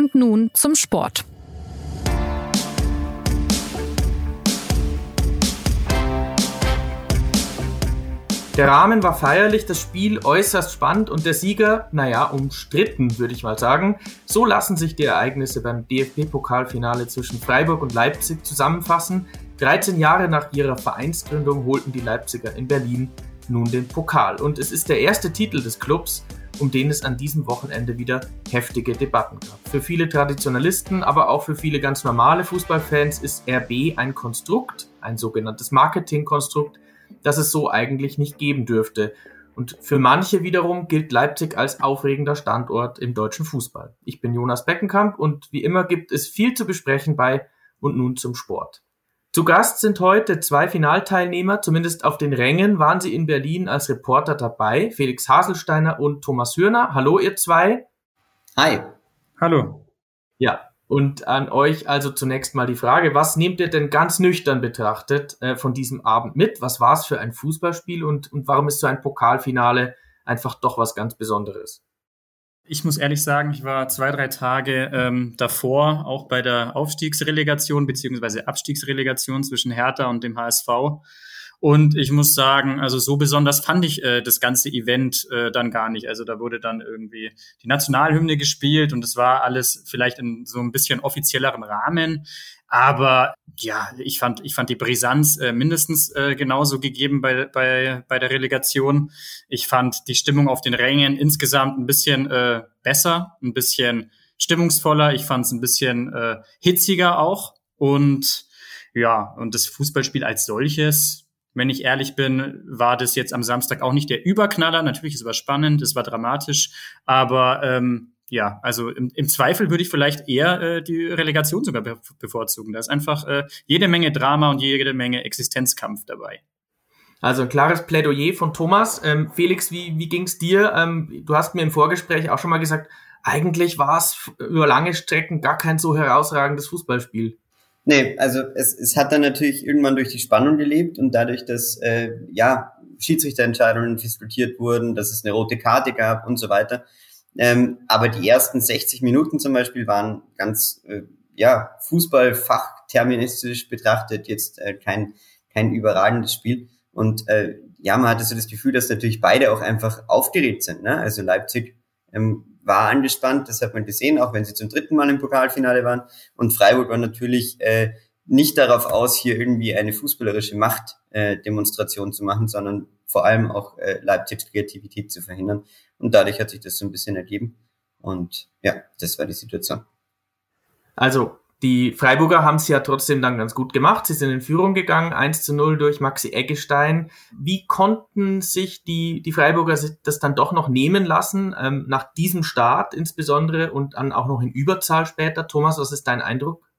Und nun zum Sport. Der Rahmen war feierlich, das Spiel äußerst spannend und der Sieger, naja, umstritten, würde ich mal sagen. So lassen sich die Ereignisse beim DFB-Pokalfinale zwischen Freiburg und Leipzig zusammenfassen. 13 Jahre nach ihrer Vereinsgründung holten die Leipziger in Berlin nun den Pokal. Und es ist der erste Titel des Clubs, um den es an diesem Wochenende wieder heftige Debatten gab. Für viele Traditionalisten, aber auch für viele ganz normale Fußballfans ist RB ein Konstrukt, ein sogenanntes Marketingkonstrukt, das es so eigentlich nicht geben dürfte. Und für manche wiederum gilt Leipzig als aufregender Standort im deutschen Fußball. Ich bin Jonas Beckenkamp und wie immer gibt es viel zu besprechen bei und nun zum Sport. Zu Gast sind heute zwei Finalteilnehmer, zumindest auf den Rängen waren sie in Berlin als Reporter dabei, Felix Haselsteiner und Thomas Hürner. Hallo ihr zwei. Hi. Hallo. Ja, und an euch also zunächst mal die Frage, was nehmt ihr denn ganz nüchtern betrachtet äh, von diesem Abend mit? Was war es für ein Fußballspiel und, und warum ist so ein Pokalfinale einfach doch was ganz Besonderes? Ich muss ehrlich sagen, ich war zwei, drei Tage ähm, davor auch bei der Aufstiegsrelegation beziehungsweise Abstiegsrelegation zwischen Hertha und dem HSV und ich muss sagen, also so besonders fand ich äh, das ganze Event äh, dann gar nicht. Also da wurde dann irgendwie die Nationalhymne gespielt und es war alles vielleicht in so ein bisschen offizielleren Rahmen. Aber ja, ich fand, ich fand die Brisanz äh, mindestens äh, genauso gegeben bei, bei, bei der Relegation. Ich fand die Stimmung auf den Rängen insgesamt ein bisschen äh, besser, ein bisschen stimmungsvoller. Ich fand es ein bisschen äh, hitziger auch. Und ja, und das Fußballspiel als solches, wenn ich ehrlich bin, war das jetzt am Samstag auch nicht der Überknaller. Natürlich, es war spannend, es war dramatisch, aber ähm, ja, also im, im Zweifel würde ich vielleicht eher äh, die Relegation sogar be bevorzugen. Da ist einfach äh, jede Menge Drama und jede Menge Existenzkampf dabei. Also ein klares Plädoyer von Thomas. Ähm, Felix, wie, wie ging es dir? Ähm, du hast mir im Vorgespräch auch schon mal gesagt, eigentlich war es über lange Strecken gar kein so herausragendes Fußballspiel. Nee, also es, es hat dann natürlich irgendwann durch die Spannung gelebt und dadurch, dass äh, ja Schiedsrichterentscheidungen diskutiert wurden, dass es eine rote Karte gab und so weiter. Ähm, aber die ersten 60 Minuten zum Beispiel waren ganz äh, ja Fußballfachterministisch betrachtet jetzt äh, kein kein überragendes Spiel und äh, ja man hatte so das Gefühl, dass natürlich beide auch einfach aufgeregt sind. Ne? Also Leipzig ähm, war angespannt, das hat man gesehen, auch wenn sie zum dritten Mal im Pokalfinale waren. Und Freiburg war natürlich äh, nicht darauf aus, hier irgendwie eine fußballerische Machtdemonstration äh, zu machen, sondern vor allem auch äh, Leipzigs Kreativität zu verhindern. Und dadurch hat sich das so ein bisschen ergeben. Und ja, das war die Situation. Also die Freiburger haben es ja trotzdem dann ganz gut gemacht. Sie sind in Führung gegangen, 1 zu 0 durch Maxi Eggestein. Wie konnten sich die, die Freiburger das dann doch noch nehmen lassen, ähm, nach diesem Start insbesondere und dann auch noch in Überzahl später? Thomas, was ist dein Eindruck?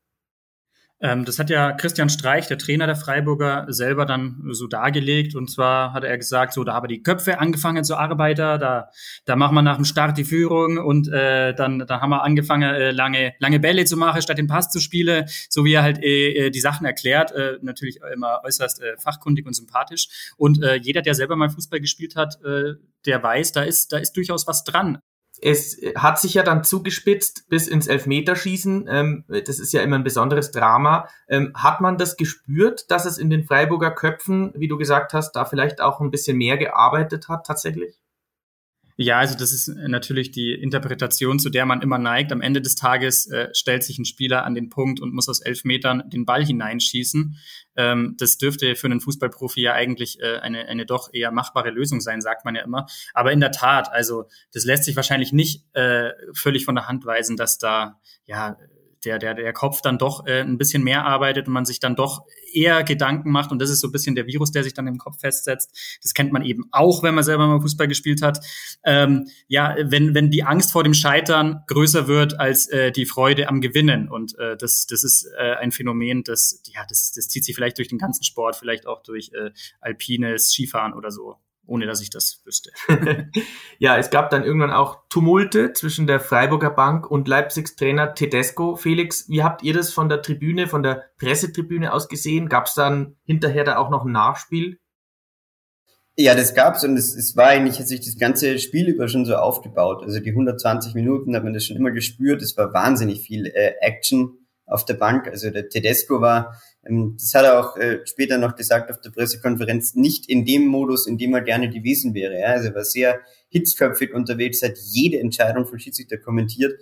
Ähm, das hat ja Christian Streich, der Trainer der Freiburger, selber dann so dargelegt. Und zwar hat er gesagt, so, da haben die Köpfe angefangen zu arbeiten, da, da machen wir nach dem Start die Führung und äh, dann, da haben wir angefangen, äh, lange, lange Bälle zu machen, statt den Pass zu spielen, so wie er halt äh, äh die Sachen erklärt, äh, natürlich immer äußerst äh, fachkundig und sympathisch. Und äh, jeder, der selber mal Fußball gespielt hat, äh, der weiß, da ist, da ist durchaus was dran es hat sich ja dann zugespitzt bis ins Elfmeterschießen. Ähm, das ist ja immer ein besonderes Drama. Ähm, hat man das gespürt, dass es in den Freiburger Köpfen, wie du gesagt hast, da vielleicht auch ein bisschen mehr gearbeitet hat tatsächlich? Ja, also das ist natürlich die Interpretation, zu der man immer neigt. Am Ende des Tages äh, stellt sich ein Spieler an den Punkt und muss aus elf Metern den Ball hineinschießen. Ähm, das dürfte für einen Fußballprofi ja eigentlich äh, eine, eine doch eher machbare Lösung sein, sagt man ja immer. Aber in der Tat, also das lässt sich wahrscheinlich nicht äh, völlig von der Hand weisen, dass da ja der, der, der Kopf dann doch äh, ein bisschen mehr arbeitet und man sich dann doch eher Gedanken macht. Und das ist so ein bisschen der Virus, der sich dann im Kopf festsetzt. Das kennt man eben auch, wenn man selber mal Fußball gespielt hat. Ähm, ja, wenn, wenn die Angst vor dem Scheitern größer wird als äh, die Freude am Gewinnen. Und äh, das, das ist äh, ein Phänomen, das, ja, das, das zieht sich vielleicht durch den ganzen Sport, vielleicht auch durch äh, alpines Skifahren oder so ohne dass ich das wüsste. ja, es gab dann irgendwann auch Tumulte zwischen der Freiburger Bank und Leipzigs Trainer Tedesco. Felix, wie habt ihr das von der Tribüne, von der Pressetribüne aus gesehen? Gab es dann hinterher da auch noch ein Nachspiel? Ja, das gab's und es, es war eigentlich, hat sich das ganze Spiel über schon so aufgebaut. Also die 120 Minuten hat man das schon immer gespürt. Es war wahnsinnig viel äh, Action auf der Bank. Also der Tedesco war, das hat er auch äh, später noch gesagt auf der Pressekonferenz, nicht in dem Modus, in dem er gerne gewesen wäre. Also er war sehr hitzköpfig unterwegs, hat jede Entscheidung von Schiedsrichter kommentiert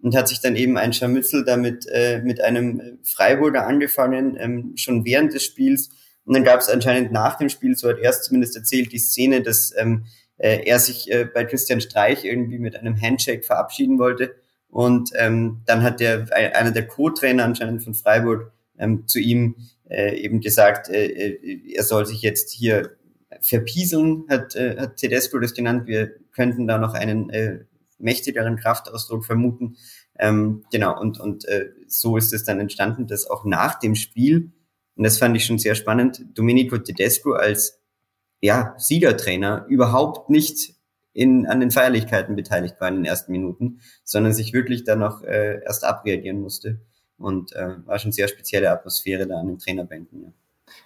und hat sich dann eben ein Scharmützel damit äh, mit einem Freiburger angefangen, ähm, schon während des Spiels und dann gab es anscheinend nach dem Spiel, so hat er es zumindest erzählt, die Szene, dass ähm, äh, er sich äh, bei Christian Streich irgendwie mit einem Handshake verabschieden wollte. Und ähm, dann hat der einer der Co-Trainer anscheinend von Freiburg ähm, zu ihm äh, eben gesagt, äh, äh, er soll sich jetzt hier verpieseln, hat, äh, hat Tedesco das genannt. Wir könnten da noch einen äh, mächtigeren Kraftausdruck vermuten. Ähm, genau, und, und äh, so ist es dann entstanden, dass auch nach dem Spiel und das fand ich schon sehr spannend, Domenico Tedesco als ja, Siegertrainer überhaupt nicht in, an den Feierlichkeiten beteiligt war in den ersten Minuten, sondern sich wirklich dann noch äh, erst abreagieren musste. Und äh, war schon sehr spezielle Atmosphäre da an den Trainerbänken. Ja.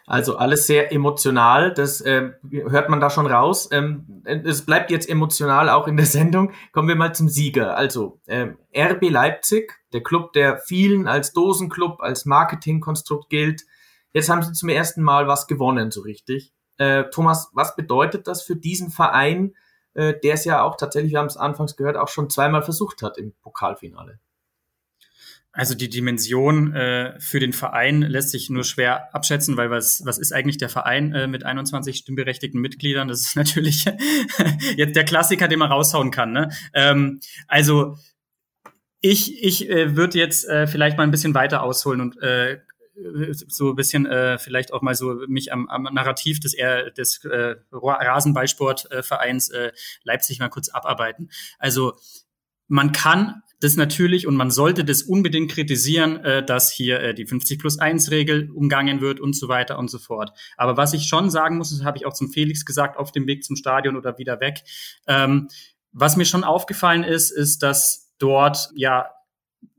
Also alles sehr emotional, das äh, hört man da schon raus. Ähm, es bleibt jetzt emotional auch in der Sendung. Kommen wir mal zum Sieger. Also äh, RB Leipzig, der Club, der vielen als Dosenclub, als Marketingkonstrukt gilt, Jetzt haben sie zum ersten Mal was gewonnen, so richtig. Äh, Thomas, was bedeutet das für diesen Verein, äh, der es ja auch tatsächlich, wir haben es anfangs gehört, auch schon zweimal versucht hat im Pokalfinale? Also die Dimension äh, für den Verein lässt sich nur schwer abschätzen, weil was, was ist eigentlich der Verein äh, mit 21 stimmberechtigten Mitgliedern? Das ist natürlich jetzt der Klassiker, den man raushauen kann. Ne? Ähm, also ich, ich äh, würde jetzt äh, vielleicht mal ein bisschen weiter ausholen und äh, so ein bisschen äh, vielleicht auch mal so mich am, am Narrativ des, des äh, Rasenballsportvereins äh, Leipzig mal kurz abarbeiten. Also man kann das natürlich und man sollte das unbedingt kritisieren, äh, dass hier äh, die 50 plus 1 Regel umgangen wird und so weiter und so fort. Aber was ich schon sagen muss, das habe ich auch zum Felix gesagt, auf dem Weg zum Stadion oder wieder weg, ähm, was mir schon aufgefallen ist, ist, dass dort ja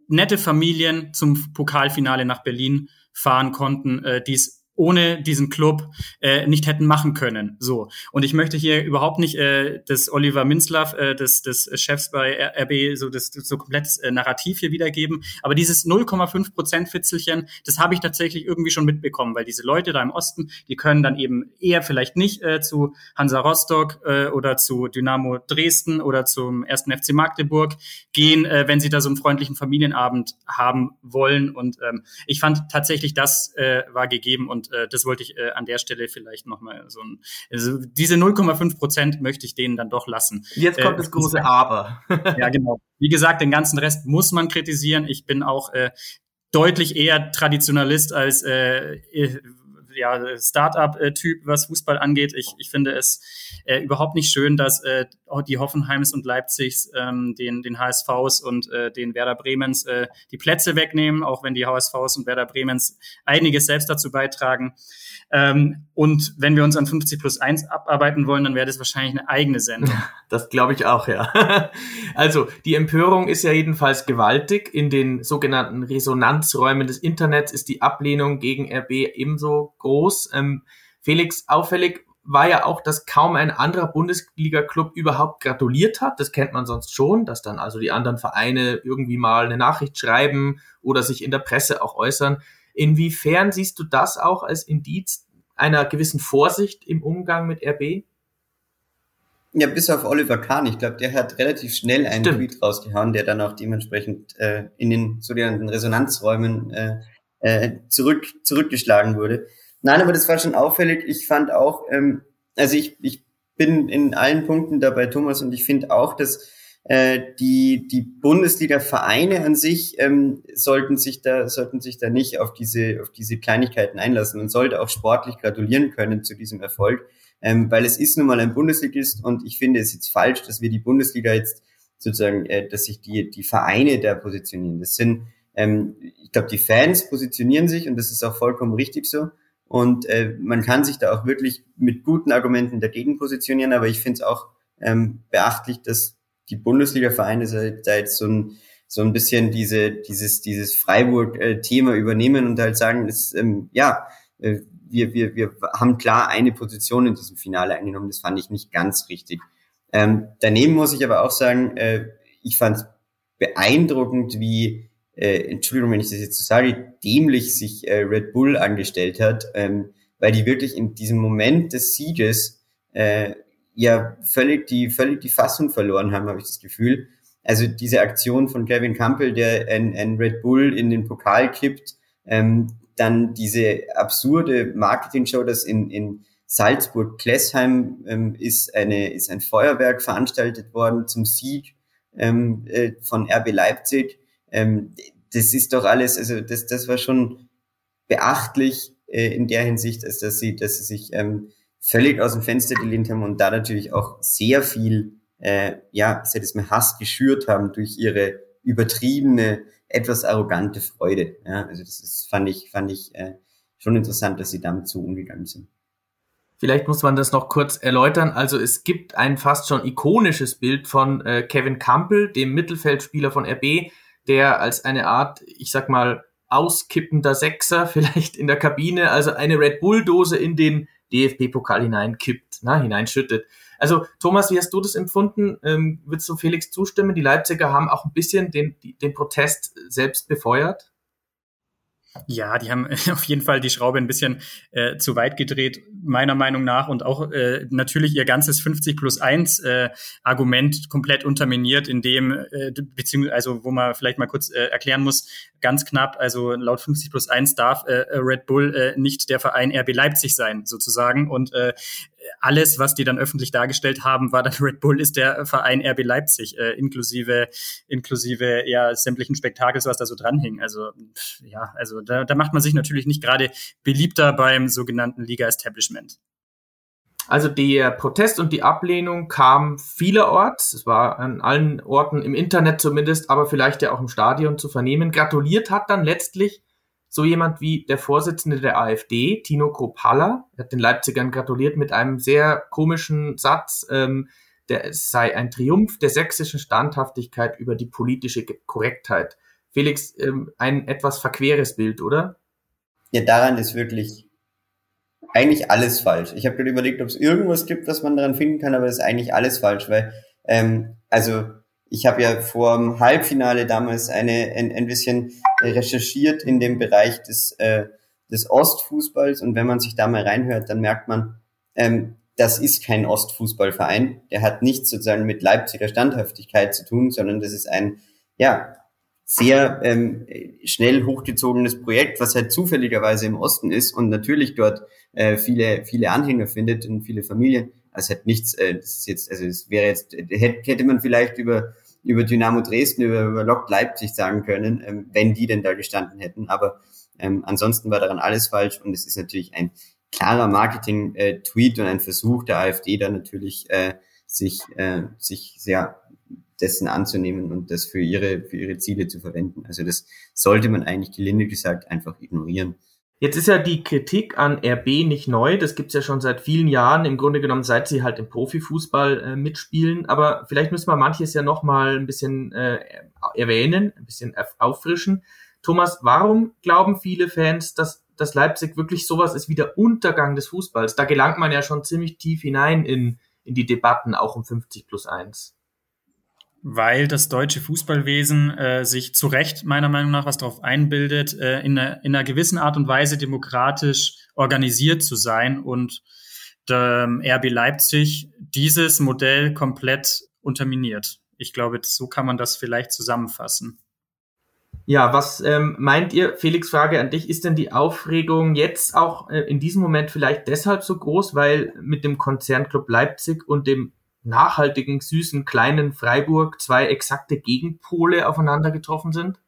nette Familien zum Pokalfinale nach Berlin fahren konnten, äh, die es ohne diesen Club äh, nicht hätten machen können. So. Und ich möchte hier überhaupt nicht äh, das Oliver Minzlaff, äh, des, des Chefs bei RB, so das, so komplettes äh, Narrativ hier wiedergeben. Aber dieses 0,5 Prozent Fitzelchen, das habe ich tatsächlich irgendwie schon mitbekommen, weil diese Leute da im Osten, die können dann eben eher vielleicht nicht äh, zu Hansa Rostock äh, oder zu Dynamo Dresden oder zum ersten FC Magdeburg gehen, äh, wenn sie da so einen freundlichen Familienabend haben wollen. Und ähm, ich fand tatsächlich, das äh, war gegeben und und äh, das wollte ich äh, an der Stelle vielleicht nochmal so ein, also diese 0,5 Prozent möchte ich denen dann doch lassen. Jetzt kommt äh, das große Aber. ja, genau. Wie gesagt, den ganzen Rest muss man kritisieren. Ich bin auch äh, deutlich eher Traditionalist als äh, ja, Start-up-Typ, was Fußball angeht. Ich, ich finde es äh, überhaupt nicht schön, dass äh, die Hoffenheims und Leipzigs ähm, den, den HSVs und äh, den Werder Bremens äh, die Plätze wegnehmen, auch wenn die HSVs und Werder Bremens einiges selbst dazu beitragen. Ähm, und wenn wir uns an 50 plus 1 abarbeiten wollen, dann wäre das wahrscheinlich eine eigene Sendung. Das glaube ich auch, ja. Also die Empörung ist ja jedenfalls gewaltig. In den sogenannten Resonanzräumen des Internets ist die Ablehnung gegen RB ebenso groß. Ähm, Felix, auffällig war ja auch, dass kaum ein anderer Bundesliga-Club überhaupt gratuliert hat. Das kennt man sonst schon, dass dann also die anderen Vereine irgendwie mal eine Nachricht schreiben oder sich in der Presse auch äußern. Inwiefern siehst du das auch als Indiz einer gewissen Vorsicht im Umgang mit RB? Ja, bis auf Oliver Kahn. Ich glaube, der hat relativ schnell einen Stimmt. Tweet rausgehauen, der dann auch dementsprechend äh, in den sogenannten Resonanzräumen äh, äh, zurück, zurückgeschlagen wurde. Nein, aber das war schon auffällig. Ich fand auch, ähm, also ich, ich bin in allen Punkten dabei, Thomas, und ich finde auch, dass äh, die, die Bundesliga-Vereine an sich ähm, sollten sich da, sollten sich da nicht auf diese, auf diese Kleinigkeiten einlassen und sollte auch sportlich gratulieren können zu diesem Erfolg, ähm, weil es ist nun mal ein Bundesligist und ich finde es jetzt falsch, dass wir die Bundesliga jetzt sozusagen, äh, dass sich die, die Vereine da positionieren. Das sind, ähm, ich glaube, die Fans positionieren sich und das ist auch vollkommen richtig so. Und äh, man kann sich da auch wirklich mit guten Argumenten dagegen positionieren, aber ich finde es auch ähm, beachtlich, dass die Bundesliga-Vereine da jetzt so ein, so ein bisschen diese, dieses, dieses Freiburg-Thema übernehmen und halt sagen, das, ähm, ja, äh, wir, wir, wir haben klar eine Position in diesem Finale eingenommen. Das fand ich nicht ganz richtig. Ähm, daneben muss ich aber auch sagen, äh, ich fand es beeindruckend, wie, äh, Entschuldigung, wenn ich das jetzt so sage, dämlich sich äh, Red Bull angestellt hat, ähm, weil die wirklich in diesem Moment des Sieges äh, ja völlig die, völlig die Fassung verloren haben, habe ich das Gefühl. Also diese Aktion von Kevin Campbell, der ein, Red Bull in den Pokal kippt, ähm, dann diese absurde Marketing-Show, dass in, in Salzburg-Klessheim ähm, ist, eine, ist ein Feuerwerk veranstaltet worden zum Sieg ähm, äh, von RB Leipzig. Ähm, das ist doch alles, also das, das war schon beachtlich äh, in der Hinsicht, als dass sie, dass sie sich ähm, völlig aus dem Fenster gelehnt haben und da natürlich auch sehr viel, äh, ja, ich das mal, Hass geschürt haben durch ihre übertriebene, etwas arrogante Freude. Ja, also das ist, fand ich, fand ich äh, schon interessant, dass sie damit so umgegangen sind. Vielleicht muss man das noch kurz erläutern. Also es gibt ein fast schon ikonisches Bild von äh, Kevin Campbell, dem Mittelfeldspieler von RB, der als eine Art, ich sag mal, auskippender Sechser vielleicht in der Kabine, also eine Red Bull-Dose in den DFB-Pokal hineinkippt, na, hineinschüttet. Also Thomas, wie hast du das empfunden? Ähm, würdest du Felix zustimmen? Die Leipziger haben auch ein bisschen den, den Protest selbst befeuert? Ja, die haben auf jeden Fall die Schraube ein bisschen äh, zu weit gedreht, meiner Meinung nach, und auch äh, natürlich ihr ganzes 50 plus 1 äh, Argument komplett unterminiert, in dem, äh, beziehungsweise, also wo man vielleicht mal kurz äh, erklären muss, ganz knapp, also laut 50 plus 1 darf äh, Red Bull äh, nicht der Verein RB Leipzig sein, sozusagen. Und äh, alles, was die dann öffentlich dargestellt haben, war dann Red Bull ist der Verein RB Leipzig, äh, inklusive, inklusive ja sämtlichen Spektakels, was da so dranhing. Also ja, also da, da macht man sich natürlich nicht gerade beliebter beim sogenannten Liga-Establishment. Also der Protest und die Ablehnung kam vielerorts, es war an allen Orten im Internet zumindest, aber vielleicht ja auch im Stadion zu vernehmen. Gratuliert hat dann letztlich so jemand wie der Vorsitzende der AfD, Tino Kropalla, hat den Leipzigern gratuliert mit einem sehr komischen Satz, ähm, der es sei ein Triumph der sächsischen Standhaftigkeit über die politische Korrektheit. Felix, ähm, ein etwas verqueres Bild, oder? Ja, daran ist wirklich eigentlich alles falsch. Ich habe gerade überlegt, ob es irgendwas gibt, was man daran finden kann, aber das ist eigentlich alles falsch, weil ähm, also ich habe ja vor dem Halbfinale damals eine ein, ein bisschen recherchiert in dem Bereich des, äh, des Ostfußballs und wenn man sich da mal reinhört, dann merkt man, ähm, das ist kein Ostfußballverein. Der hat nichts sozusagen mit Leipziger Standhaftigkeit zu tun, sondern das ist ein ja sehr ähm, schnell hochgezogenes Projekt, was halt zufälligerweise im Osten ist und natürlich dort äh, viele viele Anhänger findet und viele Familien. Also hat nichts, äh, das ist jetzt, also es wäre jetzt hätte, hätte man vielleicht über über Dynamo Dresden, über, über Lok Leipzig sagen können, ähm, wenn die denn da gestanden hätten. Aber ähm, ansonsten war daran alles falsch und es ist natürlich ein klarer Marketing-Tweet und ein Versuch der AfD da natürlich äh, sich, äh, sich sehr dessen anzunehmen und das für ihre, für ihre Ziele zu verwenden. Also das sollte man eigentlich gelinde gesagt einfach ignorieren. Jetzt ist ja die Kritik an RB nicht neu. Das gibt's ja schon seit vielen Jahren, im Grunde genommen, seit sie halt im Profifußball äh, mitspielen. Aber vielleicht müssen wir manches ja noch mal ein bisschen äh, erwähnen, ein bisschen auffrischen. Thomas, warum glauben viele Fans, dass, dass Leipzig wirklich sowas ist wie der Untergang des Fußballs? Da gelangt man ja schon ziemlich tief hinein in, in die Debatten, auch um 50 plus 1 weil das deutsche Fußballwesen äh, sich zu Recht meiner Meinung nach was darauf einbildet, äh, in, einer, in einer gewissen Art und Weise demokratisch organisiert zu sein und ähm, RB Leipzig dieses Modell komplett unterminiert. Ich glaube, so kann man das vielleicht zusammenfassen. Ja, was ähm, meint ihr, Felix, Frage an dich, ist denn die Aufregung jetzt auch äh, in diesem Moment vielleicht deshalb so groß, weil mit dem Konzernclub Leipzig und dem nachhaltigen, süßen, kleinen Freiburg zwei exakte Gegenpole aufeinander getroffen sind?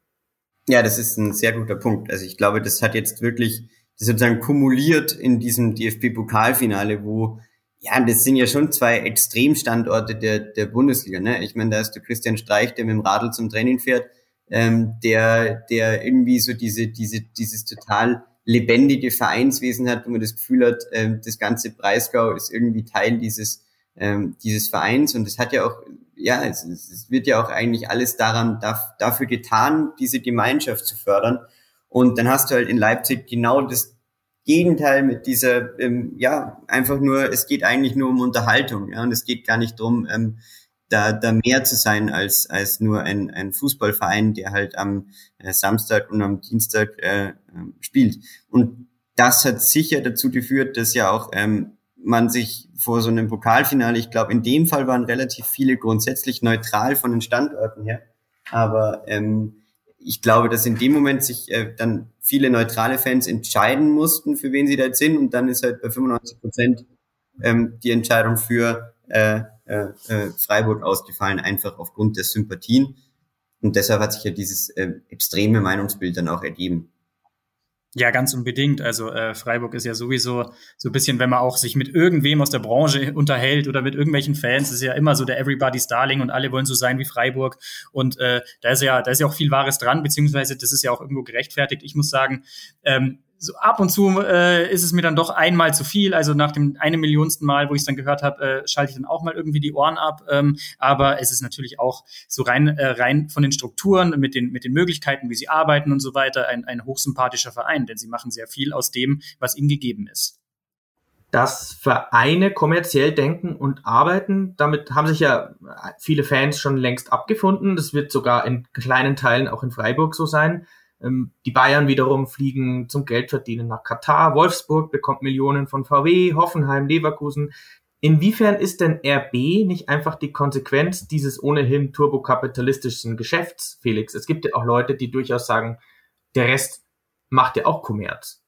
Ja, das ist ein sehr guter Punkt. Also ich glaube, das hat jetzt wirklich das sozusagen kumuliert in diesem DFB-Pokalfinale, wo ja, das sind ja schon zwei Extremstandorte der, der Bundesliga. Ne? Ich meine, da ist der Christian Streich, der mit dem Radl zum Training fährt, ähm, der, der irgendwie so diese, diese, dieses total lebendige Vereinswesen hat, wo man das Gefühl hat, ähm, das ganze Breisgau ist irgendwie Teil dieses ähm, dieses Vereins und es hat ja auch, ja, es, es wird ja auch eigentlich alles daran dafür getan, diese Gemeinschaft zu fördern. Und dann hast du halt in Leipzig genau das Gegenteil mit dieser, ähm, ja, einfach nur, es geht eigentlich nur um Unterhaltung, ja, und es geht gar nicht drum, ähm, da, da mehr zu sein als, als nur ein, ein Fußballverein, der halt am äh, Samstag und am Dienstag äh, ähm, spielt. Und das hat sicher dazu geführt, dass ja auch ähm, man sich vor so einem Pokalfinale, ich glaube, in dem Fall waren relativ viele grundsätzlich neutral von den Standorten her, aber ähm, ich glaube, dass in dem Moment sich äh, dann viele neutrale Fans entscheiden mussten, für wen sie da jetzt sind. Und dann ist halt bei 95 Prozent ähm, die Entscheidung für äh, äh, äh, Freiburg ausgefallen, einfach aufgrund der Sympathien. Und deshalb hat sich ja dieses äh, extreme Meinungsbild dann auch ergeben. Ja, ganz unbedingt. Also äh, Freiburg ist ja sowieso so ein bisschen, wenn man auch sich mit irgendwem aus der Branche unterhält oder mit irgendwelchen Fans, ist ja immer so der Everybody's Darling und alle wollen so sein wie Freiburg. Und äh, da ist ja, da ist ja auch viel Wahres dran, beziehungsweise das ist ja auch irgendwo gerechtfertigt. Ich muss sagen, ähm, so ab und zu äh, ist es mir dann doch einmal zu viel. Also nach dem einem Millionsten Mal, wo ich es dann gehört habe, äh, schalte ich dann auch mal irgendwie die Ohren ab. Ähm, aber es ist natürlich auch so rein äh, rein von den Strukturen mit den mit den Möglichkeiten, wie sie arbeiten und so weiter, ein, ein hochsympathischer Verein, denn sie machen sehr viel aus dem, was ihnen gegeben ist. Dass Vereine kommerziell denken und arbeiten, damit haben sich ja viele Fans schon längst abgefunden. Das wird sogar in kleinen Teilen auch in Freiburg so sein. Ähm, die Bayern wiederum fliegen zum Geldverdienen nach Katar. Wolfsburg bekommt Millionen von VW, Hoffenheim, Leverkusen. Inwiefern ist denn RB nicht einfach die Konsequenz dieses ohnehin turbokapitalistischen Geschäfts, Felix? Es gibt ja auch Leute, die durchaus sagen, der Rest macht ja auch Kommerz.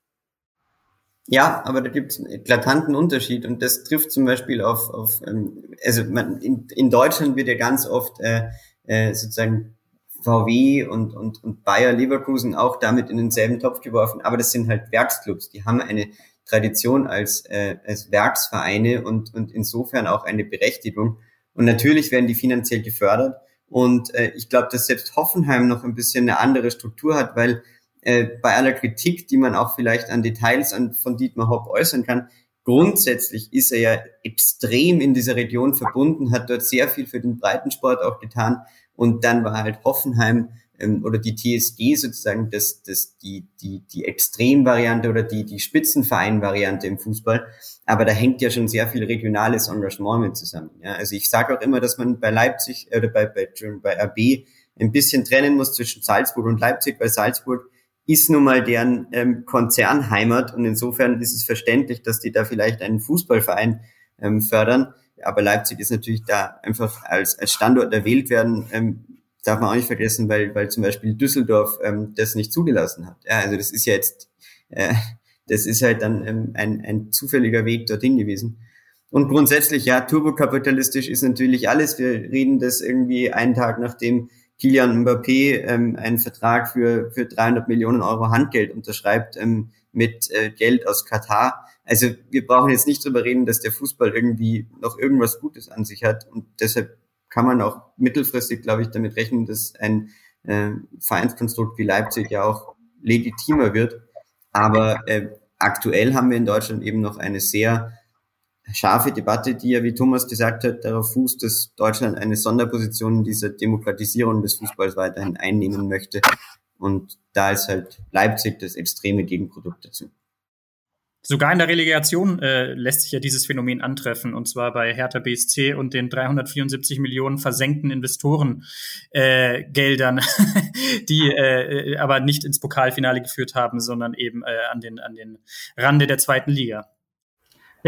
Ja, aber da gibt es einen eklatanten Unterschied und das trifft zum Beispiel auf, auf ähm, also man, in, in Deutschland wird ja ganz oft äh, äh, sozusagen VW und, und, und Bayer Leverkusen auch damit in denselben Topf geworfen, aber das sind halt Werksclubs, die haben eine Tradition als, äh, als Werksvereine und, und insofern auch eine Berechtigung. Und natürlich werden die finanziell gefördert. Und äh, ich glaube, dass selbst Hoffenheim noch ein bisschen eine andere Struktur hat, weil äh, bei aller Kritik, die man auch vielleicht an Details an, von Dietmar Hopp äußern kann, grundsätzlich ist er ja extrem in dieser Region verbunden, hat dort sehr viel für den Breitensport auch getan und dann war halt Hoffenheim ähm, oder die TSG sozusagen das, das, die, die, die Extremvariante oder die, die Spitzenverein-Variante im Fußball. Aber da hängt ja schon sehr viel regionales Engagement mit zusammen. Ja? Also ich sage auch immer, dass man bei Leipzig oder bei, bei, bei RB ein bisschen trennen muss zwischen Salzburg und Leipzig, weil Salzburg ist nun mal deren ähm, Konzernheimat und insofern ist es verständlich, dass die da vielleicht einen Fußballverein ähm, fördern aber Leipzig ist natürlich da einfach als, als Standort erwählt werden, ähm, darf man auch nicht vergessen, weil, weil zum Beispiel Düsseldorf ähm, das nicht zugelassen hat. Ja, also das ist ja jetzt, äh, das ist halt dann ähm, ein, ein zufälliger Weg dorthin gewesen. Und grundsätzlich, ja, turbokapitalistisch ist natürlich alles. Wir reden das irgendwie einen Tag nachdem Kilian Mbappé ähm, einen Vertrag für, für 300 Millionen Euro Handgeld unterschreibt ähm, mit äh, Geld aus Katar also wir brauchen jetzt nicht drüber reden, dass der Fußball irgendwie noch irgendwas Gutes an sich hat und deshalb kann man auch mittelfristig, glaube ich, damit rechnen, dass ein äh, Vereinskonstrukt wie Leipzig ja auch legitimer wird. Aber äh, aktuell haben wir in Deutschland eben noch eine sehr scharfe Debatte, die ja, wie Thomas gesagt hat, darauf fußt, dass Deutschland eine Sonderposition in dieser Demokratisierung des Fußballs weiterhin einnehmen möchte. Und da ist halt Leipzig das extreme Gegenprodukt dazu. Sogar in der Relegation äh, lässt sich ja dieses Phänomen antreffen, und zwar bei Hertha BSC und den 374 Millionen versenkten Investorengeldern, äh, die äh, aber nicht ins Pokalfinale geführt haben, sondern eben äh, an, den, an den Rande der zweiten Liga.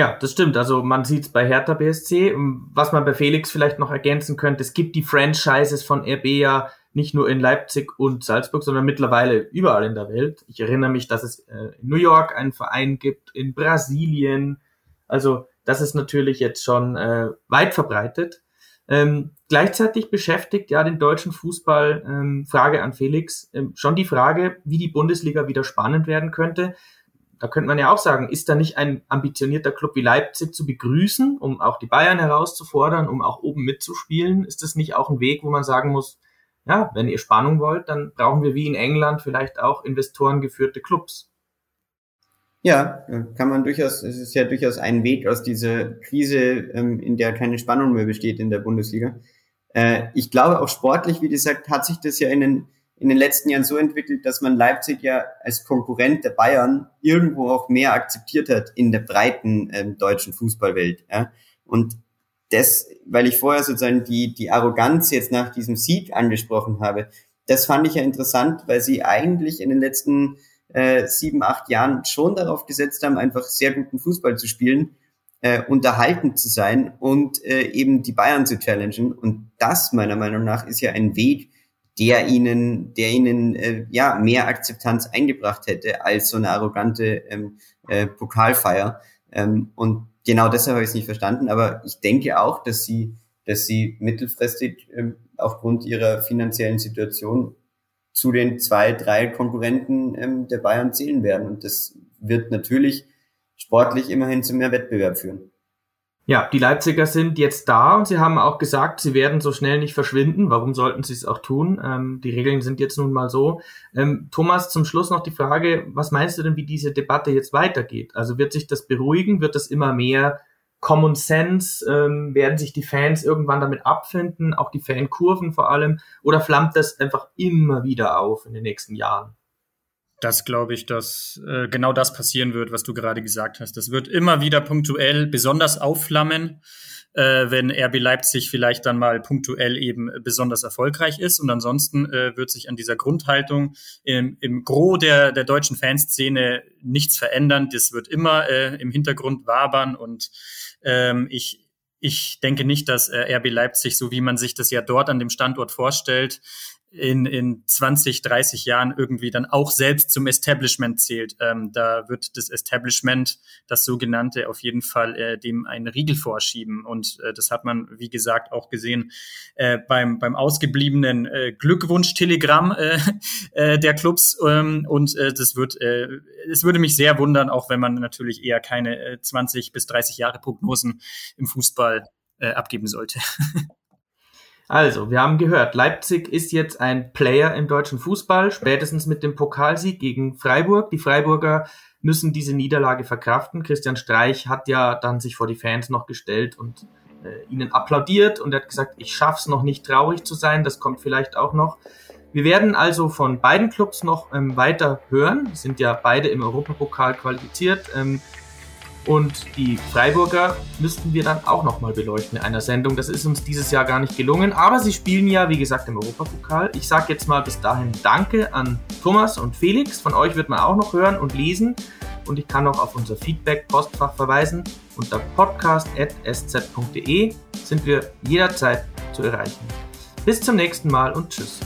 Ja, das stimmt. Also man sieht es bei Hertha BSC. Was man bei Felix vielleicht noch ergänzen könnte, es gibt die Franchises von RB ja nicht nur in Leipzig und Salzburg, sondern mittlerweile überall in der Welt. Ich erinnere mich, dass es äh, in New York einen Verein gibt, in Brasilien. Also das ist natürlich jetzt schon äh, weit verbreitet. Ähm, gleichzeitig beschäftigt ja den deutschen Fußball, ähm, Frage an Felix, ähm, schon die Frage, wie die Bundesliga wieder spannend werden könnte. Da könnte man ja auch sagen, ist da nicht ein ambitionierter Club wie Leipzig zu begrüßen, um auch die Bayern herauszufordern, um auch oben mitzuspielen? Ist das nicht auch ein Weg, wo man sagen muss, ja, wenn ihr Spannung wollt, dann brauchen wir wie in England vielleicht auch investorengeführte Clubs. Ja, kann man durchaus, es ist ja durchaus ein Weg aus dieser Krise, ähm, in der keine Spannung mehr besteht in der Bundesliga. Äh, ich glaube auch sportlich, wie gesagt, hat sich das ja in den, in den letzten Jahren so entwickelt, dass man Leipzig ja als Konkurrent der Bayern irgendwo auch mehr akzeptiert hat in der breiten ähm, deutschen Fußballwelt. Ja? Und das, weil ich vorher sozusagen die, die Arroganz jetzt nach diesem Sieg angesprochen habe, das fand ich ja interessant, weil sie eigentlich in den letzten äh, sieben, acht Jahren schon darauf gesetzt haben, einfach sehr guten Fußball zu spielen, äh, unterhaltend zu sein und äh, eben die Bayern zu challengen. Und das meiner Meinung nach ist ja ein Weg, der ihnen, der ihnen äh, ja mehr Akzeptanz eingebracht hätte als so eine arrogante ähm, äh, Pokalfeier. Ähm, und genau deshalb habe ich es nicht verstanden. Aber ich denke auch, dass sie, dass sie mittelfristig ähm, aufgrund ihrer finanziellen Situation zu den zwei, drei Konkurrenten ähm, der Bayern zählen werden. Und das wird natürlich sportlich immerhin zu mehr Wettbewerb führen. Ja, die Leipziger sind jetzt da und sie haben auch gesagt, sie werden so schnell nicht verschwinden. Warum sollten sie es auch tun? Ähm, die Regeln sind jetzt nun mal so. Ähm, Thomas, zum Schluss noch die Frage, was meinst du denn, wie diese Debatte jetzt weitergeht? Also wird sich das beruhigen? Wird das immer mehr Common Sense? Ähm, werden sich die Fans irgendwann damit abfinden? Auch die Fankurven vor allem? Oder flammt das einfach immer wieder auf in den nächsten Jahren? Das glaube ich, dass äh, genau das passieren wird, was du gerade gesagt hast. Das wird immer wieder punktuell besonders aufflammen, äh, wenn RB Leipzig vielleicht dann mal punktuell eben besonders erfolgreich ist. Und ansonsten äh, wird sich an dieser Grundhaltung im, im Gros der, der deutschen Fanszene nichts verändern. Das wird immer äh, im Hintergrund wabern und ähm, ich ich denke nicht, dass äh, RB Leipzig, so wie man sich das ja dort an dem Standort vorstellt, in, in 20, 30 Jahren irgendwie dann auch selbst zum Establishment zählt. Ähm, da wird das Establishment, das sogenannte, auf jeden Fall äh, dem einen Riegel vorschieben. Und äh, das hat man, wie gesagt, auch gesehen äh, beim, beim ausgebliebenen äh, Glückwunsch-Telegramm äh, äh, der Clubs. Ähm, und äh, das wird, äh, es würde mich sehr wundern, auch wenn man natürlich eher keine äh, 20 bis 30 Jahre Prognosen im Fußball äh, abgeben sollte. Also, wir haben gehört, Leipzig ist jetzt ein Player im deutschen Fußball, spätestens mit dem Pokalsieg gegen Freiburg. Die Freiburger müssen diese Niederlage verkraften. Christian Streich hat ja dann sich vor die Fans noch gestellt und äh, ihnen applaudiert und hat gesagt, ich schaff's noch nicht traurig zu sein, das kommt vielleicht auch noch. Wir werden also von beiden Clubs noch ähm, weiter hören, sind ja beide im Europapokal qualifiziert. Ähm, und die Freiburger müssten wir dann auch nochmal beleuchten in einer Sendung. Das ist uns dieses Jahr gar nicht gelungen, aber sie spielen ja, wie gesagt, im Europapokal. Ich sage jetzt mal bis dahin Danke an Thomas und Felix. Von euch wird man auch noch hören und lesen. Und ich kann noch auf unser Feedback-Postfach verweisen. Unter podcast.sz.de sind wir jederzeit zu erreichen. Bis zum nächsten Mal und tschüss.